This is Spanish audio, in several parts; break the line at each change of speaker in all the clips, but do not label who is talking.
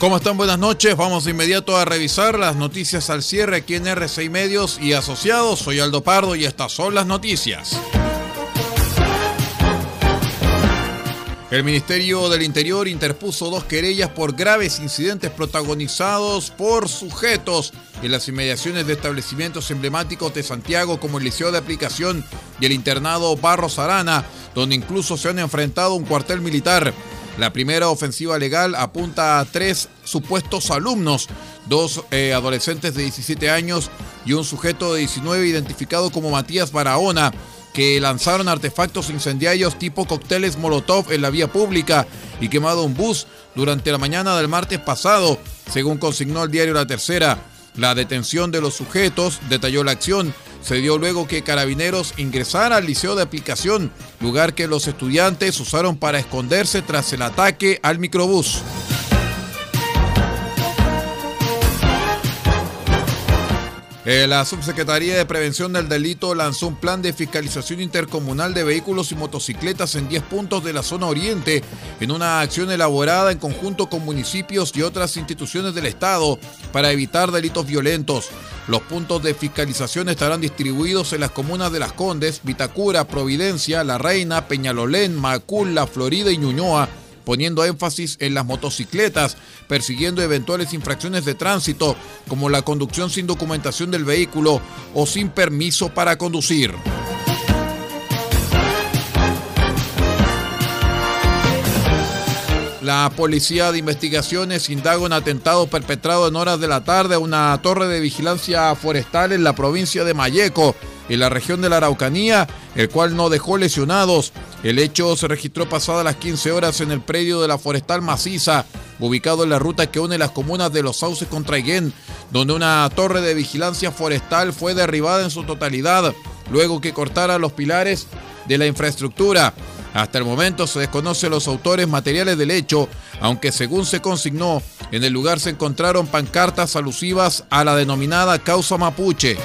¿Cómo están? Buenas noches. Vamos de inmediato a revisar las noticias al cierre aquí en R6 Medios y Asociados. Soy Aldo Pardo y estas son las noticias. El Ministerio del Interior interpuso dos querellas por graves incidentes protagonizados por sujetos en las inmediaciones de establecimientos emblemáticos de Santiago como el Liceo de Aplicación y el internado Barros Arana, donde incluso se han enfrentado un cuartel militar. La primera ofensiva legal apunta a tres supuestos alumnos, dos eh, adolescentes de 17 años y un sujeto de 19 identificado como Matías Barahona, que lanzaron artefactos incendiarios tipo cócteles Molotov en la vía pública y quemado un bus durante la mañana del martes pasado, según consignó el diario La Tercera. La detención de los sujetos detalló la acción se dio luego que carabineros ingresara al liceo de aplicación, lugar que los estudiantes usaron para esconderse tras el ataque al microbús. Eh, la Subsecretaría de Prevención del Delito lanzó un plan de fiscalización intercomunal de vehículos y motocicletas en 10 puntos de la zona oriente, en una acción elaborada en conjunto con municipios y otras instituciones del Estado para evitar delitos violentos. Los puntos de fiscalización estarán distribuidos en las comunas de Las Condes, Vitacura, Providencia, La Reina, Peñalolén, Macul, La Florida y Ñuñoa poniendo énfasis en las motocicletas, persiguiendo eventuales infracciones de tránsito, como la conducción sin documentación del vehículo o sin permiso para conducir. La policía de investigaciones indaga un atentado perpetrado en horas de la tarde a una torre de vigilancia forestal en la provincia de Mayeco, en la región de la Araucanía, el cual no dejó lesionados. El hecho se registró pasadas las 15 horas en el predio de la Forestal Maciza, ubicado en la ruta que une las comunas de Los Sauces con Traiguén, donde una torre de vigilancia forestal fue derribada en su totalidad, luego que cortara los pilares de la infraestructura. Hasta el momento se desconocen los autores materiales del hecho, aunque según se consignó, en el lugar se encontraron pancartas alusivas a la denominada causa mapuche.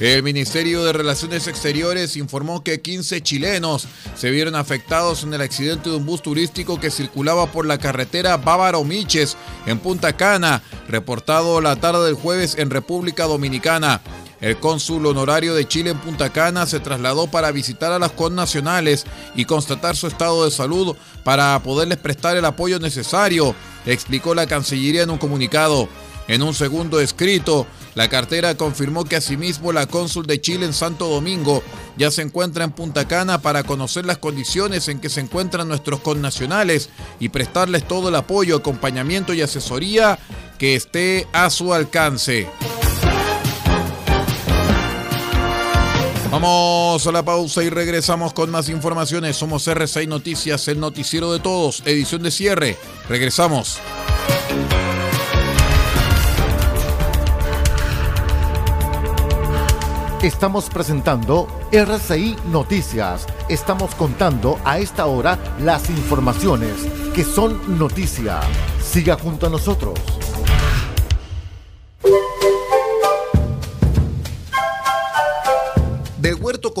El Ministerio de Relaciones Exteriores informó que 15 chilenos se vieron afectados en el accidente de un bus turístico que circulaba por la carretera Bávaro Miches en Punta Cana, reportado la tarde del jueves en República Dominicana. El cónsul honorario de Chile en Punta Cana se trasladó para visitar a las connacionales y constatar su estado de salud para poderles prestar el apoyo necesario, explicó la Cancillería en un comunicado. En un segundo escrito, la cartera confirmó que asimismo la cónsul de Chile en Santo Domingo ya se encuentra en Punta Cana para conocer las condiciones en que se encuentran nuestros connacionales y prestarles todo el apoyo, acompañamiento y asesoría que esté a su alcance. Vamos a la pausa y regresamos con más informaciones. Somos R6 Noticias, el noticiero de todos, edición de cierre. Regresamos.
Estamos presentando RCI Noticias. Estamos contando a esta hora las informaciones que son noticia. Siga junto a nosotros.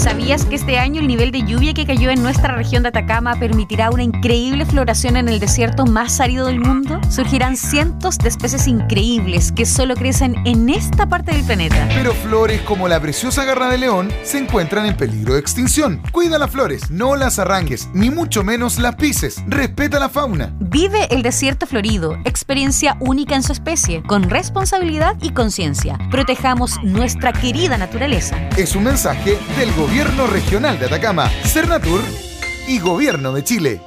¿Sabías que este año el nivel de lluvia que cayó en nuestra región de Atacama permitirá una increíble floración en el desierto más árido del mundo? Surgirán cientos de especies increíbles que solo crecen en esta parte del planeta.
Pero flores como la preciosa garra de león se encuentran en peligro de extinción. Cuida las flores, no las arranques, ni mucho menos las pises. Respeta la fauna.
Vive el desierto florido, experiencia única en su especie, con responsabilidad y conciencia. Protejamos nuestra querida naturaleza.
Es un mensaje del gobierno Gobierno Regional de Atacama, Cernatur y Gobierno de Chile.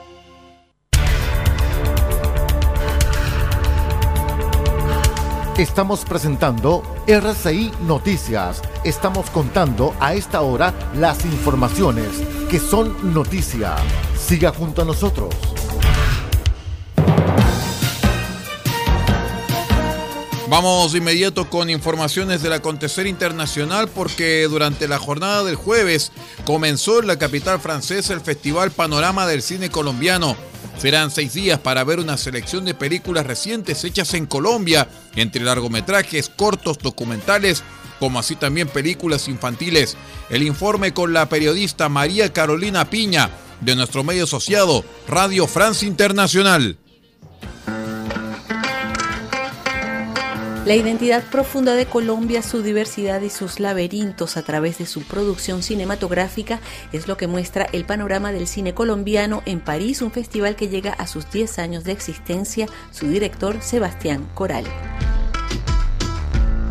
Estamos presentando RCI Noticias. Estamos contando a esta hora las informaciones que son noticia. Siga junto a nosotros.
Vamos de inmediato con informaciones del acontecer internacional porque durante la jornada del jueves comenzó en la capital francesa el Festival Panorama del Cine Colombiano. Serán seis días para ver una selección de películas recientes hechas en Colombia, entre largometrajes, cortos, documentales, como así también películas infantiles. El informe con la periodista María Carolina Piña de nuestro medio asociado Radio France Internacional.
La identidad profunda de Colombia, su diversidad y sus laberintos a través de su producción cinematográfica es lo que muestra el panorama del cine colombiano en París, un festival que llega a sus 10 años de existencia, su director Sebastián Coral.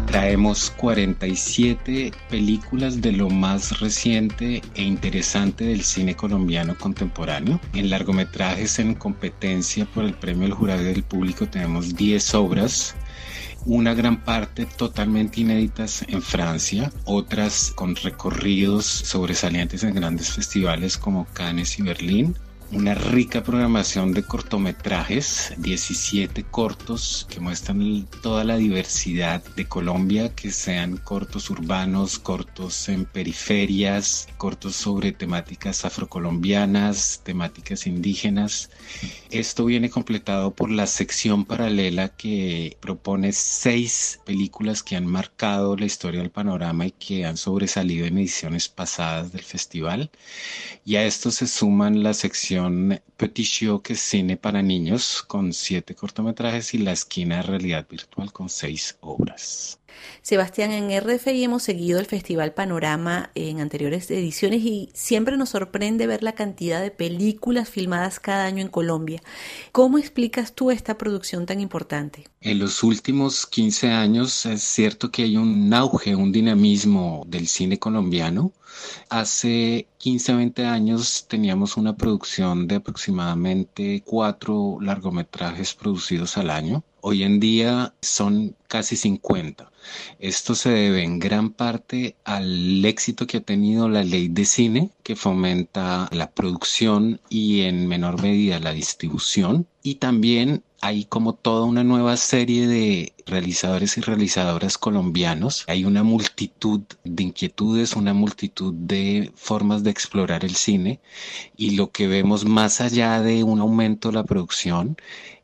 Traemos 47 películas de lo más reciente e interesante del cine colombiano contemporáneo. En largometrajes en competencia por el premio del jurado del público tenemos 10 obras una gran parte totalmente inéditas en Francia, otras con recorridos sobresalientes en grandes festivales como Cannes y Berlín, una rica programación de cortometrajes, 17 cortos que muestran toda la diversidad de Colombia, que sean cortos urbanos, cortos en periferias, cortos sobre temáticas afrocolombianas, temáticas indígenas. Esto viene completado por la sección paralela que propone seis películas que han marcado la historia del panorama y que han sobresalido en ediciones pasadas del festival. Y a esto se suman la sección Petit Show, que cine para niños, con siete cortometrajes, y La Esquina de Realidad Virtual, con seis obras.
Sebastián, en RFI hemos seguido el Festival Panorama en anteriores ediciones y siempre nos sorprende ver la cantidad de películas filmadas cada año en Colombia. ¿Cómo explicas tú esta producción tan importante?
En los últimos 15 años es cierto que hay un auge, un dinamismo del cine colombiano. Hace 15 20 años teníamos una producción de aproximadamente cuatro largometrajes producidos al año. Hoy en día son casi 50. Esto se debe en gran parte al éxito que ha tenido la ley de cine, que fomenta la producción y en menor medida la distribución. Y también hay como toda una nueva serie de realizadores y realizadoras colombianos. Hay una multitud de inquietudes, una multitud de formas de explorar el cine y lo que vemos más allá de un aumento de la producción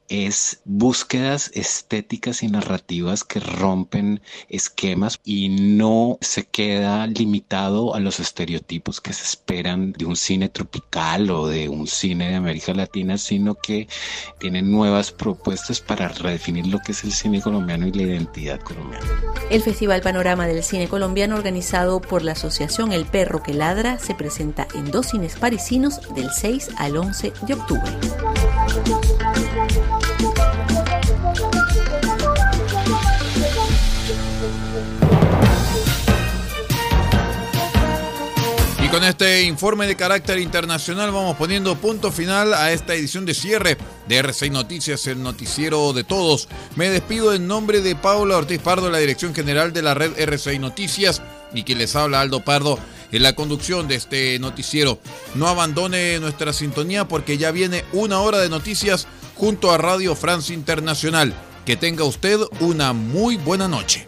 es búsquedas estéticas y narrativas que rompen esquemas y no se queda limitado a los estereotipos que se esperan de un cine tropical o de un cine de América Latina, sino que tienen nuevas propuestas para redefinir lo que es el cine colombiano y la identidad colombiana.
El Festival Panorama del Cine Colombiano organizado por la Asociación El Perro que Ladra se presenta en dos cines parisinos del 6 al 11 de octubre.
Este informe de carácter internacional vamos poniendo punto final a esta edición de cierre de R6 Noticias, el noticiero de todos. Me despido en nombre de Paula Ortiz Pardo, la dirección general de la red R6 Noticias, y quien les habla Aldo Pardo en la conducción de este noticiero. No abandone nuestra sintonía porque ya viene una hora de noticias junto a Radio France Internacional. Que tenga usted una muy buena noche.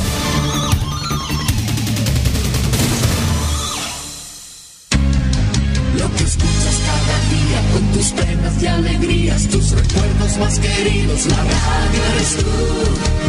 Más queridos, la radio eres tú.